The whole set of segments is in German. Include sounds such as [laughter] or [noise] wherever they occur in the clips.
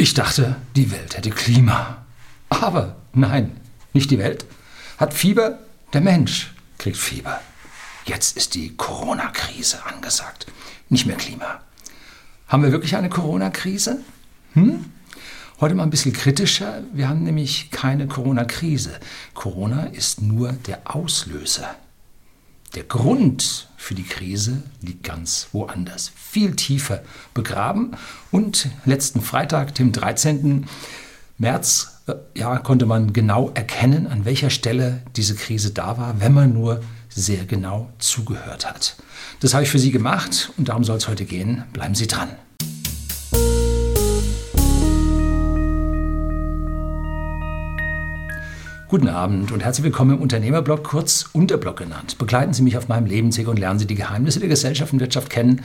Ich dachte, die Welt hätte Klima. Aber nein, nicht die Welt. Hat Fieber, der Mensch kriegt Fieber. Jetzt ist die Corona-Krise angesagt, nicht mehr Klima. Haben wir wirklich eine Corona-Krise? Hm? Heute mal ein bisschen kritischer. Wir haben nämlich keine Corona-Krise. Corona ist nur der Auslöser. Der Grund für die Krise liegt ganz woanders, viel tiefer begraben. Und letzten Freitag, dem 13. März, äh, ja, konnte man genau erkennen, an welcher Stelle diese Krise da war, wenn man nur sehr genau zugehört hat. Das habe ich für Sie gemacht und darum soll es heute gehen. Bleiben Sie dran. Guten Abend und herzlich willkommen im Unternehmerblog, kurz Unterblog genannt. Begleiten Sie mich auf meinem Lebensweg und lernen Sie die Geheimnisse der Gesellschaft und Wirtschaft kennen,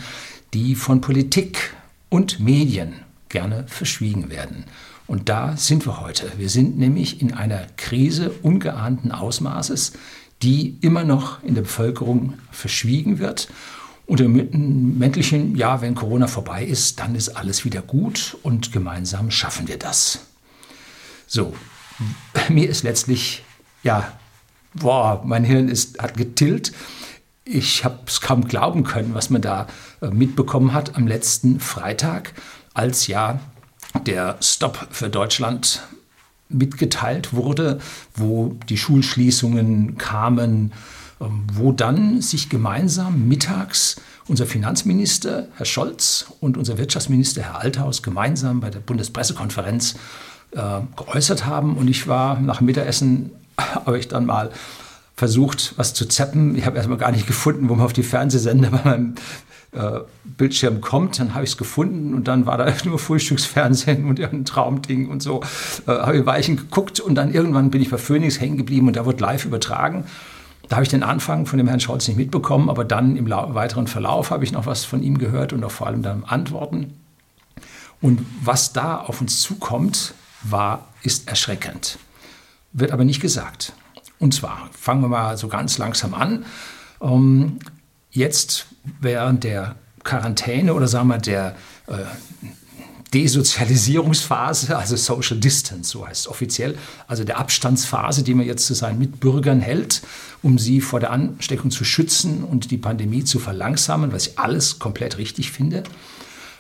die von Politik und Medien gerne verschwiegen werden. Und da sind wir heute. Wir sind nämlich in einer Krise ungeahnten Ausmaßes, die immer noch in der Bevölkerung verschwiegen wird. Und im männlichen, ja, wenn Corona vorbei ist, dann ist alles wieder gut und gemeinsam schaffen wir das. So, mir ist letztlich, ja, boah, mein Hirn ist, hat getillt. Ich habe es kaum glauben können, was man da äh, mitbekommen hat am letzten Freitag, als ja der Stopp für Deutschland mitgeteilt wurde, wo die Schulschließungen kamen, ähm, wo dann sich gemeinsam mittags unser Finanzminister Herr Scholz und unser Wirtschaftsminister Herr Althaus gemeinsam bei der Bundespressekonferenz äh, geäußert haben. Und ich war nach Mittagessen, [laughs] habe ich dann mal versucht, was zu zappen. Ich habe erstmal gar nicht gefunden, wo man auf die Fernsehsender [laughs] bei meinem äh, Bildschirm kommt. Dann habe ich es gefunden und dann war da [laughs] nur Frühstücksfernsehen und irgendein Traumding und so. Äh, habe ich Weichen geguckt und dann irgendwann bin ich bei Phoenix hängen geblieben und da wird live übertragen. Da habe ich den Anfang von dem Herrn Scholz nicht mitbekommen, aber dann im weiteren Verlauf habe ich noch was von ihm gehört und auch vor allem dann Antworten. Und was da auf uns zukommt, war, ist erschreckend. Wird aber nicht gesagt. Und zwar, fangen wir mal so ganz langsam an. Ähm, jetzt während der Quarantäne oder sagen wir der äh, Desozialisierungsphase, also Social Distance, so heißt es offiziell, also der Abstandsphase, die man jetzt zu seinen Mitbürgern hält, um sie vor der Ansteckung zu schützen und die Pandemie zu verlangsamen, was ich alles komplett richtig finde,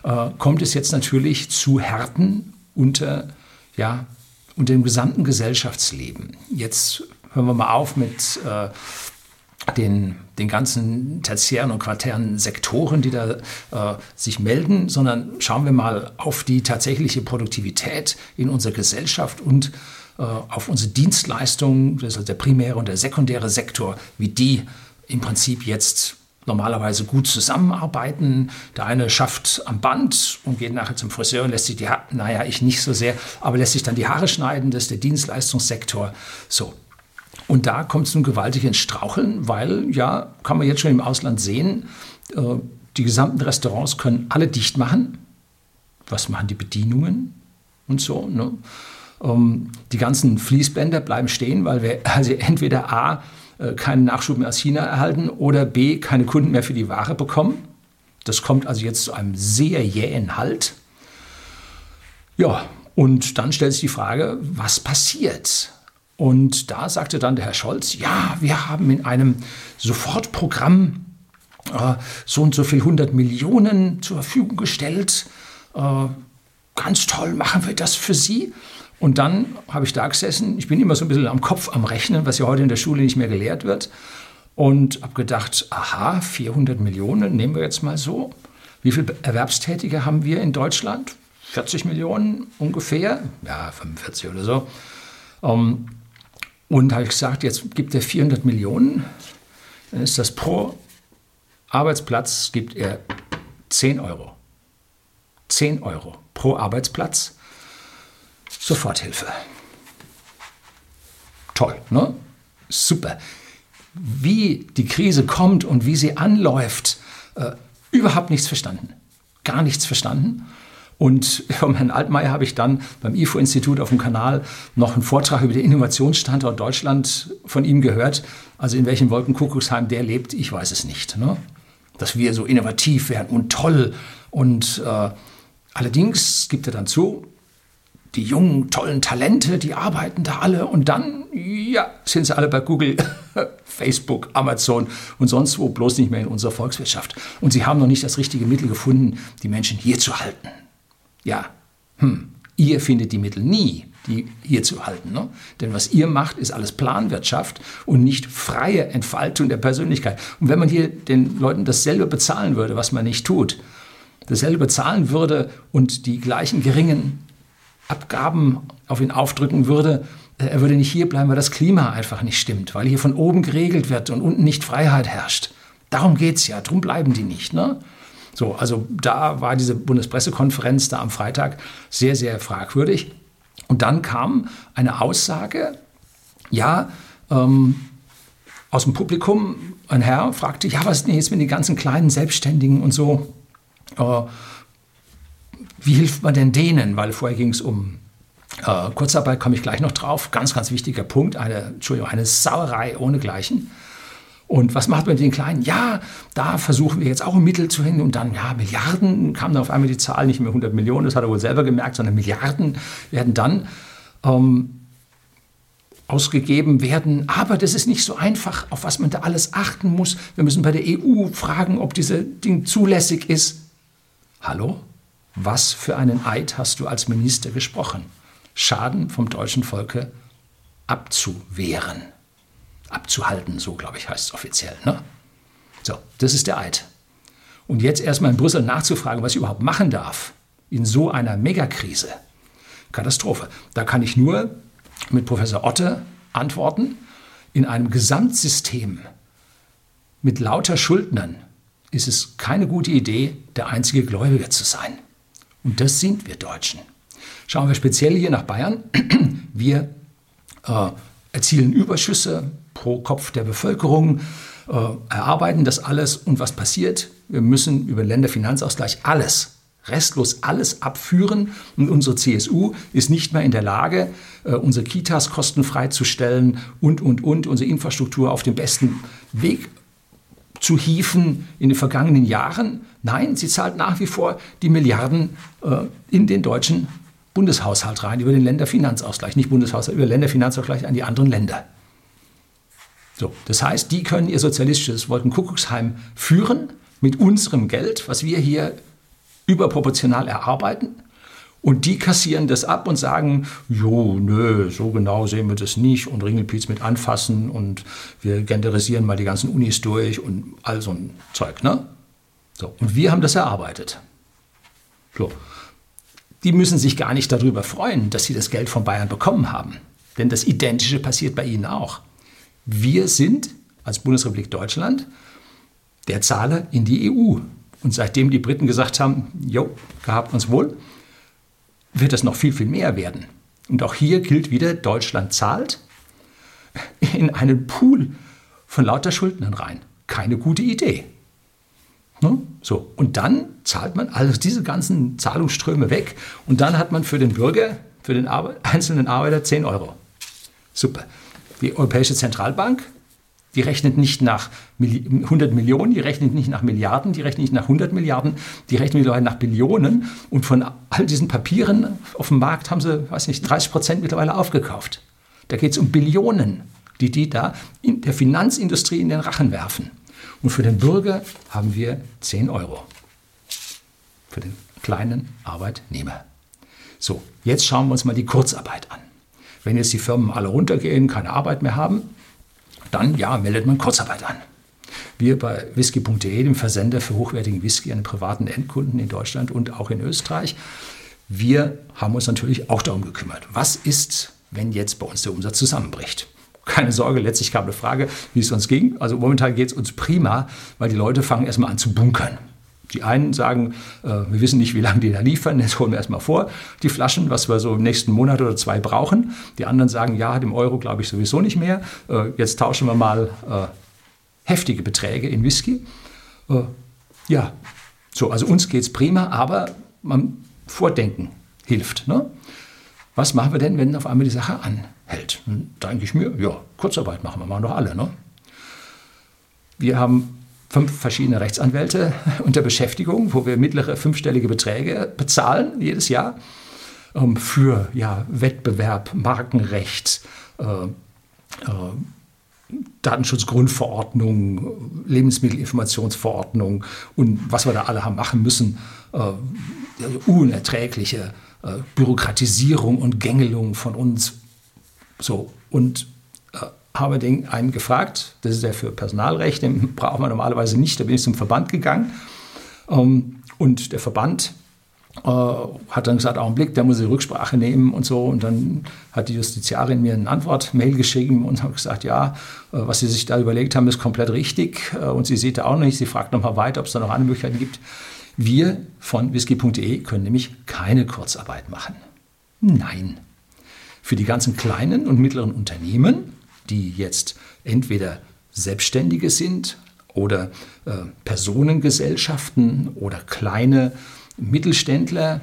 äh, kommt es jetzt natürlich zu Härten unter ja, und dem gesamten Gesellschaftsleben. Jetzt hören wir mal auf mit äh, den, den ganzen tertiären und quartären Sektoren, die da äh, sich melden, sondern schauen wir mal auf die tatsächliche Produktivität in unserer Gesellschaft und äh, auf unsere Dienstleistungen, das ist der primäre und der sekundäre Sektor, wie die im Prinzip jetzt normalerweise gut zusammenarbeiten. Der eine schafft am Band und geht nachher zum Friseur und lässt sich die Haare, naja, ich nicht so sehr, aber lässt sich dann die Haare schneiden, das ist der Dienstleistungssektor. So. Und da kommt es nun gewaltig ins Straucheln, weil, ja, kann man jetzt schon im Ausland sehen, äh, die gesamten Restaurants können alle dicht machen. Was machen die Bedienungen und so? Ne? Ähm, die ganzen Fließbänder bleiben stehen, weil wir [laughs] also entweder A, keinen Nachschub mehr aus China erhalten oder B, keine Kunden mehr für die Ware bekommen. Das kommt also jetzt zu einem sehr jähen Halt. Ja, und dann stellt sich die Frage, was passiert? Und da sagte dann der Herr Scholz, ja, wir haben in einem Sofortprogramm äh, so und so viel 100 Millionen zur Verfügung gestellt. Äh, ganz toll, machen wir das für Sie. Und dann habe ich da gesessen. Ich bin immer so ein bisschen am Kopf am Rechnen, was ja heute in der Schule nicht mehr gelehrt wird. Und habe gedacht, aha, 400 Millionen, nehmen wir jetzt mal so. Wie viele Erwerbstätige haben wir in Deutschland? 40 Millionen ungefähr, ja, 45 oder so. Ähm, und habe ich gesagt, jetzt gibt er 400 Millionen, dann ist das pro Arbeitsplatz, gibt er 10 Euro. 10 Euro pro Arbeitsplatz. Soforthilfe. Toll, ne? Super. Wie die Krise kommt und wie sie anläuft, äh, überhaupt nichts verstanden. Gar nichts verstanden. Und vom [laughs] Herrn Altmaier habe ich dann beim IFO-Institut auf dem Kanal noch einen Vortrag über den Innovationsstandort Deutschland von ihm gehört. Also in welchem Wolkenkuckucksheim der lebt, ich weiß es nicht. Ne? Dass wir so innovativ werden und toll. Und äh, allerdings gibt er dann zu, die jungen, tollen Talente, die arbeiten da alle und dann, ja, sind sie alle bei Google, [laughs] Facebook, Amazon und sonst wo, bloß nicht mehr in unserer Volkswirtschaft. Und sie haben noch nicht das richtige Mittel gefunden, die Menschen hier zu halten. Ja, hm, ihr findet die Mittel nie, die hier zu halten. Ne? Denn was ihr macht, ist alles Planwirtschaft und nicht freie Entfaltung der Persönlichkeit. Und wenn man hier den Leuten dasselbe bezahlen würde, was man nicht tut, dasselbe bezahlen würde und die gleichen geringen Abgaben auf ihn aufdrücken würde, äh, er würde nicht hier bleiben, weil das Klima einfach nicht stimmt, weil hier von oben geregelt wird und unten nicht Freiheit herrscht. Darum geht es ja, darum bleiben die nicht. Ne? So, also da war diese Bundespressekonferenz da am Freitag sehr, sehr fragwürdig. Und dann kam eine Aussage, ja, ähm, aus dem Publikum, ein Herr fragte, ja, was ist denn jetzt mit den ganzen kleinen Selbstständigen und so? Äh, wie hilft man denn denen? Weil vorher ging es um äh, Kurzarbeit, komme ich gleich noch drauf. Ganz, ganz wichtiger Punkt. Eine, Entschuldigung, eine Sauerei ohnegleichen. Und was macht man mit den Kleinen? Ja, da versuchen wir jetzt auch ein Mittel zu finden. Und dann, ja, Milliarden, kam dann auf einmal die Zahl, nicht mehr 100 Millionen, das hat er wohl selber gemerkt, sondern Milliarden werden dann ähm, ausgegeben werden. Aber das ist nicht so einfach, auf was man da alles achten muss. Wir müssen bei der EU fragen, ob dieses Ding zulässig ist. Hallo? Was für einen Eid hast du als Minister gesprochen? Schaden vom deutschen Volke abzuwehren. Abzuhalten, so glaube ich, heißt es offiziell. Ne? So, das ist der Eid. Und jetzt erstmal in Brüssel nachzufragen, was ich überhaupt machen darf in so einer Megakrise. Katastrophe. Da kann ich nur mit Professor Otte antworten. In einem Gesamtsystem mit lauter Schuldnern ist es keine gute Idee, der einzige Gläubige zu sein. Und das sind wir Deutschen. Schauen wir speziell hier nach Bayern. [clears throat] Wir äh, erzielen Überschüsse pro Kopf der Bevölkerung, äh, erarbeiten das alles. Und was passiert? Wir müssen über Länderfinanzausgleich alles, restlos alles abführen. Und unsere CSU ist nicht mehr in der Lage, äh, unsere Kitas kostenfrei zu stellen und, und, und, unsere Infrastruktur auf dem besten Weg zu hieven in den vergangenen Jahren. Nein, sie zahlt nach wie vor die Milliarden äh, in den deutschen Bundeshaushalt rein, über den Länderfinanzausgleich, nicht Bundeshaushalt, über Länderfinanzausgleich an die anderen Länder. So, das heißt, die können ihr sozialistisches Wolkenkuckucksheim führen mit unserem Geld, was wir hier überproportional erarbeiten. Und die kassieren das ab und sagen, jo, nö, so genau sehen wir das nicht und Ringelpiez mit anfassen und wir genderisieren mal die ganzen Unis durch und all so ein Zeug, ne? So, und wir haben das erarbeitet. So. Die müssen sich gar nicht darüber freuen, dass sie das Geld von Bayern bekommen haben. Denn das Identische passiert bei ihnen auch. Wir sind als Bundesrepublik Deutschland der Zahler in die EU. Und seitdem die Briten gesagt haben, jo, gehabt uns wohl, wird es noch viel, viel mehr werden. Und auch hier gilt wieder, Deutschland zahlt in einen Pool von lauter Schuldnern rein. Keine gute Idee. Ne? So, und dann zahlt man also diese ganzen Zahlungsströme weg und dann hat man für den Bürger, für den Arbe einzelnen Arbeiter 10 Euro. Super. Die Europäische Zentralbank die rechnet nicht nach 100 Millionen, die rechnet nicht nach Milliarden, die rechnet nicht nach 100 Milliarden, die rechnet mittlerweile nach Billionen. Und von all diesen Papieren auf dem Markt haben sie, weiß nicht, 30 Prozent mittlerweile aufgekauft. Da geht es um Billionen, die die da in der Finanzindustrie in den Rachen werfen. Und für den Bürger haben wir 10 Euro. Für den kleinen Arbeitnehmer. So, jetzt schauen wir uns mal die Kurzarbeit an. Wenn jetzt die Firmen alle runtergehen, keine Arbeit mehr haben, dann ja, meldet man Kurzarbeit an. Wir bei whisky.de, dem Versender für hochwertigen Whisky an privaten Endkunden in Deutschland und auch in Österreich, wir haben uns natürlich auch darum gekümmert. Was ist, wenn jetzt bei uns der Umsatz zusammenbricht? Keine Sorge, letztlich kam eine Frage, wie es uns ging. Also momentan geht es uns prima, weil die Leute fangen erstmal an zu bunkern. Die einen sagen, äh, wir wissen nicht, wie lange die da liefern, jetzt holen wir erstmal vor, die Flaschen, was wir so im nächsten Monat oder zwei brauchen. Die anderen sagen, ja, dem Euro glaube ich sowieso nicht mehr. Äh, jetzt tauschen wir mal äh, heftige Beträge in Whisky. Äh, ja, so, also uns geht es prima, aber man Vordenken hilft. Ne? Was machen wir denn, wenn auf einmal die Sache anhält? Da denke ich mir, ja, Kurzarbeit machen wir mal doch alle. Ne? Wir haben fünf verschiedene Rechtsanwälte [laughs] unter Beschäftigung, wo wir mittlere fünfstellige Beträge bezahlen jedes Jahr. ähm, für ja, Wettbewerb, Markenrecht, äh, äh, Datenschutzgrundverordnung, Lebensmittelinformationsverordnung und was wir da alle haben machen müssen, äh, unerträgliche äh, Bürokratisierung und Gängelung von uns. So, und habe den einen gefragt, das ist der für Personalrecht, den braucht man normalerweise nicht, da bin ich zum Verband gegangen. Ähm, und der Verband äh, hat dann gesagt, Augenblick, der muss die Rücksprache nehmen und so. Und dann hat die Justiziarin mir eine Antwort-Mail geschrieben und hat gesagt, ja, äh, was Sie sich da überlegt haben, ist komplett richtig. Äh, und sie sieht da auch nicht. Sie fragt nochmal weiter, ob es da noch andere Möglichkeiten gibt. Wir von whisky.de können nämlich keine Kurzarbeit machen. Nein. Für die ganzen kleinen und mittleren Unternehmen, die jetzt entweder Selbstständige sind oder äh, Personengesellschaften oder kleine Mittelständler,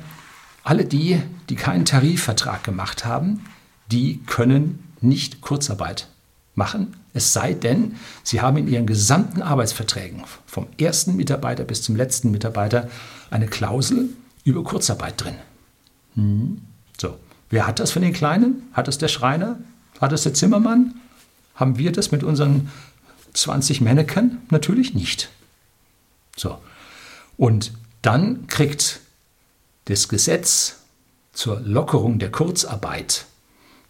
alle die, die keinen Tarifvertrag gemacht haben, die können nicht Kurzarbeit machen, es sei denn, sie haben in ihren gesamten Arbeitsverträgen vom ersten Mitarbeiter bis zum letzten Mitarbeiter eine Klausel über Kurzarbeit drin. Hm. So, wer hat das von den Kleinen? Hat das der Schreiner? Hat das der Zimmermann? Haben wir das mit unseren 20 Mannequin? Natürlich nicht. So, und dann kriegt das Gesetz zur Lockerung der Kurzarbeit,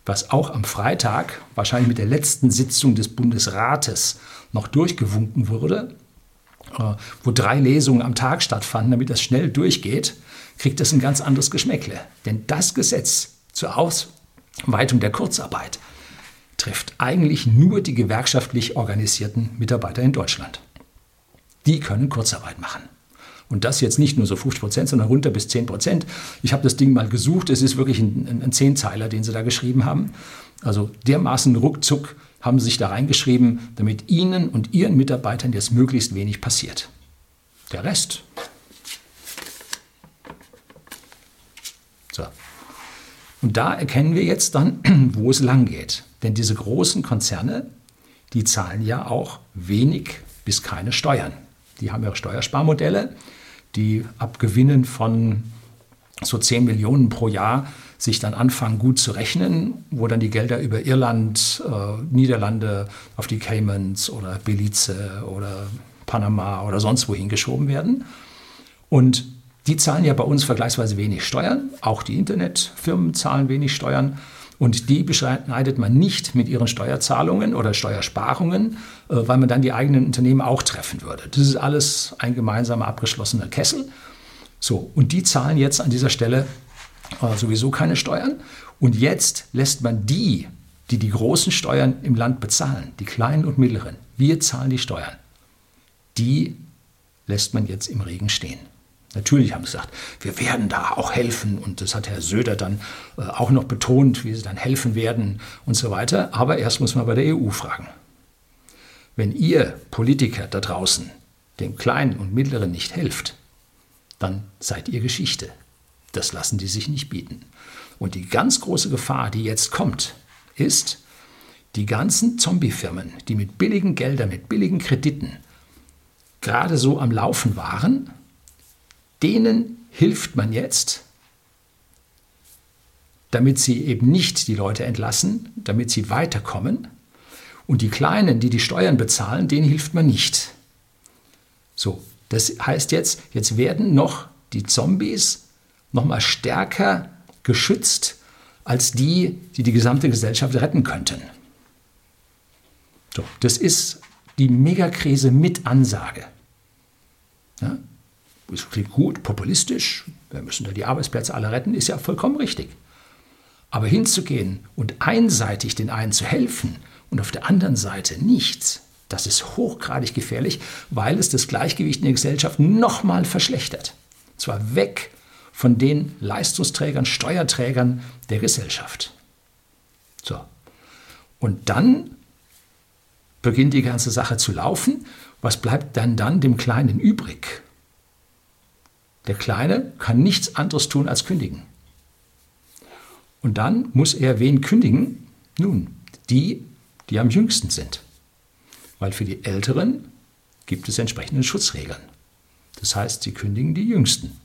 was auch am Freitag, wahrscheinlich mit der letzten Sitzung des Bundesrates, noch durchgewunken wurde, äh, wo drei Lesungen am Tag stattfanden, damit das schnell durchgeht, kriegt das ein ganz anderes Geschmäckle. Denn das Gesetz zur Ausweitung der Kurzarbeit trifft eigentlich nur die gewerkschaftlich organisierten Mitarbeiter in Deutschland. Die können Kurzarbeit machen. Und das jetzt nicht nur so 50 Prozent, sondern runter bis 10 Prozent. Ich habe das Ding mal gesucht. Es ist wirklich ein, ein Zehnzeiler, den sie da geschrieben haben. Also dermaßen ruckzuck haben sie sich da reingeschrieben, damit ihnen und ihren Mitarbeitern jetzt möglichst wenig passiert. Der Rest. Und da erkennen wir jetzt dann, [clears throat] wo es lang geht. Denn diese großen Konzerne, die zahlen ja auch wenig bis keine Steuern. Die haben ja Steuersparmodelle die ab Gewinnen von so 10 Millionen pro Jahr sich dann anfangen gut zu rechnen, wo dann die Gelder über Irland, äh, Niederlande auf die Caymans oder Belize oder Panama oder sonst wohin geschoben werden. Und die zahlen ja bei uns vergleichsweise wenig Steuern. Auch die Internetfirmen zahlen wenig Steuern. Und die beschneidet man nicht mit ihren Steuerzahlungen oder Steuersparungen, äh, weil man dann die eigenen Unternehmen auch treffen würde. Das ist alles ein gemeinsamer abgeschlossener Kessel. So, und die zahlen jetzt an dieser Stelle äh, sowieso keine Steuern. Und jetzt lässt man die, die die großen Steuern im Land bezahlen, die kleinen und mittleren, wir zahlen die Steuern, die lässt man jetzt im Regen stehen. Natürlich haben sie gesagt, wir werden da auch helfen und das hat Herr Söder dann äh, auch noch betont, wie sie dann helfen werden und so weiter. Aber erst muss man bei der EU fragen. Wenn ihr Politiker da draußen dem Kleinen und Mittleren nicht helft, dann seid ihr Geschichte. Das lassen die sich nicht bieten. Und die ganz große Gefahr, die jetzt kommt, ist, die ganzen Zombie-Firmen, die mit billigen Geldern, mit billigen Krediten gerade so am Laufen waren, denen hilft man jetzt, damit sie eben nicht die Leute entlassen, damit sie weiterkommen. Und die Kleinen, die die Steuern bezahlen, denen hilft man nicht. So, das heißt jetzt, jetzt werden noch die Zombies noch mal stärker geschützt als die, die die gesamte Gesellschaft retten könnten. So, das ist die Megakrise mit Ansage. Ja? Es klingt gut, populistisch, wir müssen da die Arbeitsplätze alle retten, ist ja vollkommen richtig. Aber hinzugehen und einseitig den einen zu helfen und auf der anderen Seite nichts, das ist hochgradig gefährlich, weil es das Gleichgewicht in der Gesellschaft nochmal verschlechtert. Und zwar weg von den Leistungsträgern, Steuerträgern der Gesellschaft. So. Und dann beginnt die ganze Sache zu laufen. Was bleibt dann dann dem Kleinen übrig? Der Kleine kann nichts anderes tun als kündigen. Und dann muss er wen kündigen? Nun, die, die am jüngsten sind. Weil für die Älteren gibt es entsprechende Schutzregeln. Das heißt, sie kündigen die Jüngsten.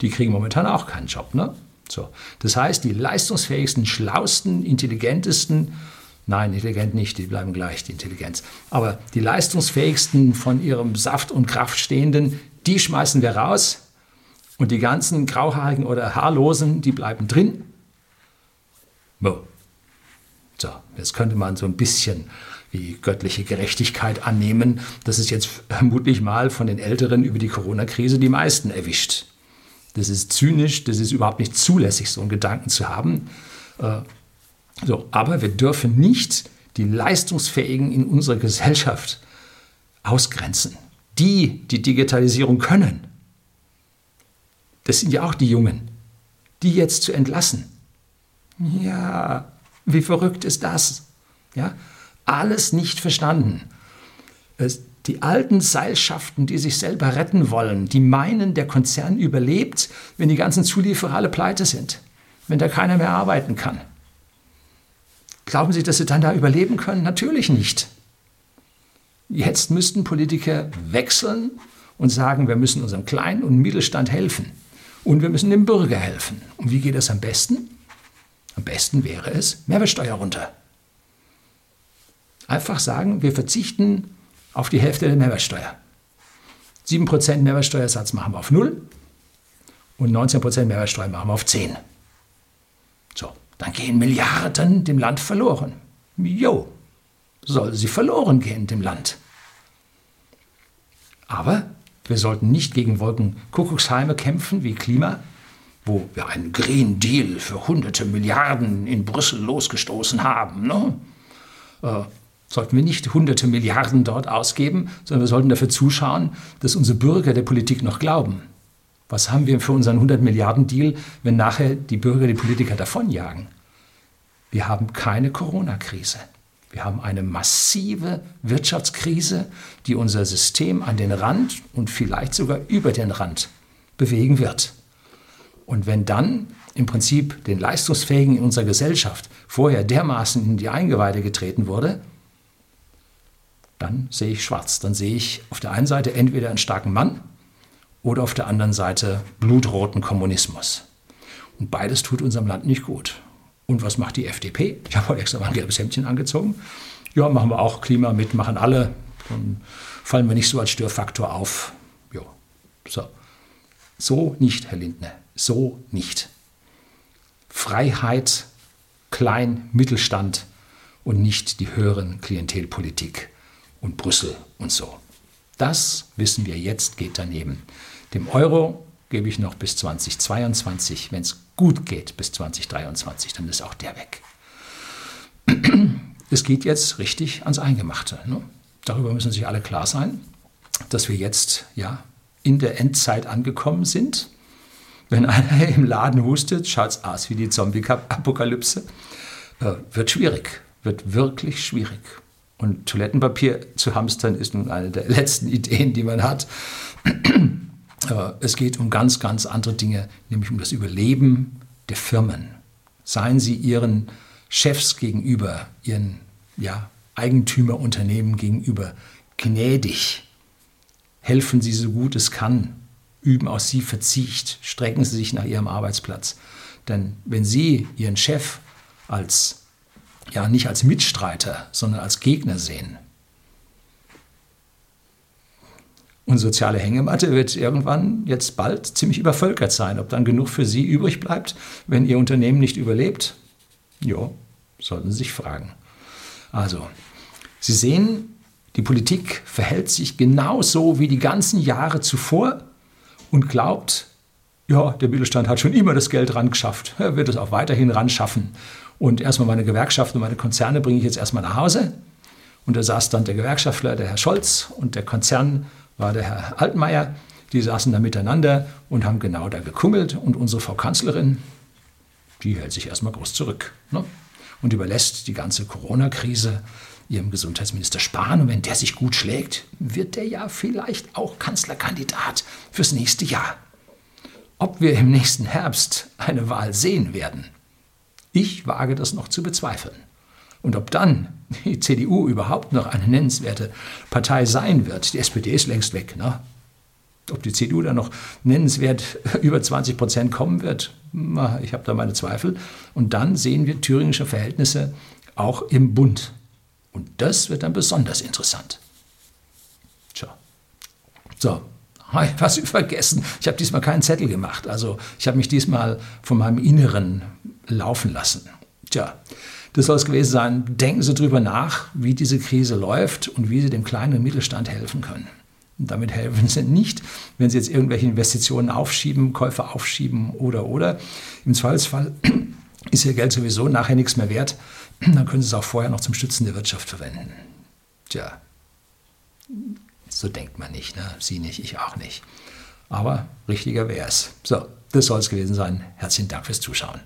Die kriegen momentan auch keinen Job. Ne? So. Das heißt, die leistungsfähigsten, schlausten, intelligentesten, nein, intelligent nicht, die bleiben gleich, die Intelligenz, aber die leistungsfähigsten von ihrem Saft und Kraft stehenden, die schmeißen wir raus und die ganzen grauhaarigen oder haarlosen, die bleiben drin. So, jetzt könnte man so ein bisschen wie göttliche Gerechtigkeit annehmen, dass es jetzt vermutlich mal von den Älteren über die Corona-Krise die meisten erwischt. Das ist zynisch, das ist überhaupt nicht zulässig, so einen Gedanken zu haben. Äh, so, aber wir dürfen nicht die Leistungsfähigen in unserer Gesellschaft ausgrenzen. Die, die Digitalisierung können. Das sind ja auch die Jungen. Die jetzt zu entlassen. Ja, wie verrückt ist das? Ja, alles nicht verstanden. Es, die alten Seilschaften, die sich selber retten wollen, die meinen, der Konzern überlebt, wenn die ganzen Zulieferer alle pleite sind, wenn da keiner mehr arbeiten kann. Glauben Sie, dass sie dann da überleben können? Natürlich nicht. Jetzt müssten Politiker wechseln und sagen, wir müssen unserem Kleinen und Mittelstand helfen. Und wir müssen dem Bürger helfen. Und wie geht das am besten? Am besten wäre es, Mehrwertsteuer runter. Einfach sagen, wir verzichten auf die Hälfte der Mehrwertsteuer. 7% Mehrwertsteuersatz machen wir auf 0 und 19% Mehrwertsteuer machen wir auf 10. So, dann gehen Milliarden dem Land verloren. Jo, soll sie verloren gehen dem Land. Aber wir sollten nicht gegen Wolkenkuckucksheime kämpfen wie Klima, wo wir einen Green Deal für hunderte Milliarden in Brüssel losgestoßen haben. Ne? Äh, sollten wir nicht hunderte Milliarden dort ausgeben, sondern wir sollten dafür zuschauen, dass unsere Bürger der Politik noch glauben. Was haben wir für unseren 100 Milliarden Deal, wenn nachher die Bürger die Politiker davonjagen? Wir haben keine Corona-Krise. Wir haben eine massive Wirtschaftskrise, die unser System an den Rand und vielleicht sogar über den Rand bewegen wird. Und wenn dann im Prinzip den Leistungsfähigen in unserer Gesellschaft vorher dermaßen in die Eingeweide getreten wurde, dann sehe ich schwarz. Dann sehe ich auf der einen Seite entweder einen starken Mann oder auf der anderen Seite blutroten Kommunismus. Und beides tut unserem Land nicht gut. Und was macht die FDP? Ich habe heute extra mal ein gelbes Hemdchen angezogen. Ja, machen wir auch Klima mit, machen alle. Dann fallen wir nicht so als Störfaktor auf. Jo. So. so nicht, Herr Lindner. So nicht. Freiheit, Klein, Mittelstand und nicht die höheren Klientelpolitik und Brüssel und so. Das wissen wir jetzt, geht daneben. Dem Euro gebe ich noch bis 2022. Wenn es gut geht, bis 2023, dann ist auch der weg. [clears throat] Es geht jetzt richtig ans Eingemachte. Ne? Darüber müssen sich alle klar sein, dass wir jetzt ja in der Endzeit angekommen sind. Wenn einer [laughs] im Laden hustet, schaut es aus wie die Zombie-Apokalypse. Äh, wird schwierig, wird wirklich schwierig. Und Toilettenpapier zu hamstern ist nun eine der [laughs] letzten Ideen, die man hat. [clears throat] Äh, es geht um ganz, ganz andere Dinge, nämlich um das Überleben der Firmen. Seien sie ihren Chefs gegenüber, ihren ja, Eigentümerunternehmen gegenüber gnädig. Helfen sie so gut es kann. Üben aus sie Verzicht. Strecken sie sich nach ihrem Arbeitsplatz. Denn wenn sie ihren Chef als ja nicht als Mitstreiter, sondern als Gegner sehen. Und soziale Hängematte wird irgendwann jetzt bald ziemlich übervölkert sein. Ob dann genug für Sie übrig bleibt, wenn Ihr Unternehmen nicht überlebt? Ja, sollten Sie sich fragen. Also, Sie sehen, die Politik verhält sich genauso wie die ganzen Jahre zuvor und glaubt, ja, der Mittelstand hat schon immer das Geld ran geschafft. Er wird es auch weiterhin ran schaffen. Und erstmal meine Gewerkschaften und meine Konzerne bringe ich jetzt erstmal nach Hause. Und da saß dann der Gewerkschaftler, der Herr Scholz, und der Konzern war der Herr Altmaier. Die saßen da miteinander und haben genau da gekummelt. Und unsere Frau Kanzlerin, die hält sich erstmal groß zurück ne? und überlässt die ganze Corona-Krise ihrem Gesundheitsminister Spahn. Und wenn der sich gut schlägt, wird der ja vielleicht auch Kanzlerkandidat fürs nächste Jahr. Ob wir im nächsten Herbst eine Wahl sehen werden, ich wage das noch zu bezweifeln. Und ob dann die CDU überhaupt noch eine nennenswerte Partei sein wird, die SPD ist längst weg, ne? Ob die CDU da noch nennenswert [laughs] über 20 Prozent kommen wird, ich habe da meine Zweifel. Und dann sehen wir thüringische Verhältnisse auch im Bund. Und das wird dann besonders interessant. Tja. So, was [laughs] vergessen. Ich habe diesmal keinen Zettel gemacht. Also ich habe mich diesmal von meinem Inneren laufen lassen. Tja, das soll es gewesen sein. Denken Sie darüber nach, wie diese Krise läuft und wie Sie dem kleinen Mittelstand helfen können. Und damit helfen Sie nicht, wenn Sie jetzt irgendwelche Investitionen aufschieben, Käufe aufschieben oder oder. Im Zweifelsfall [clears throat] ist Ihr Geld sowieso nachher nichts mehr wert. [clears throat] Dann können Sie es auch vorher noch zum Stützen der Wirtschaft verwenden. Tja, so denkt man nicht. Ne? Sie nicht, ich auch nicht. Aber richtiger wäre es. So, das soll es gewesen sein. Herzlichen Dank fürs Zuschauen.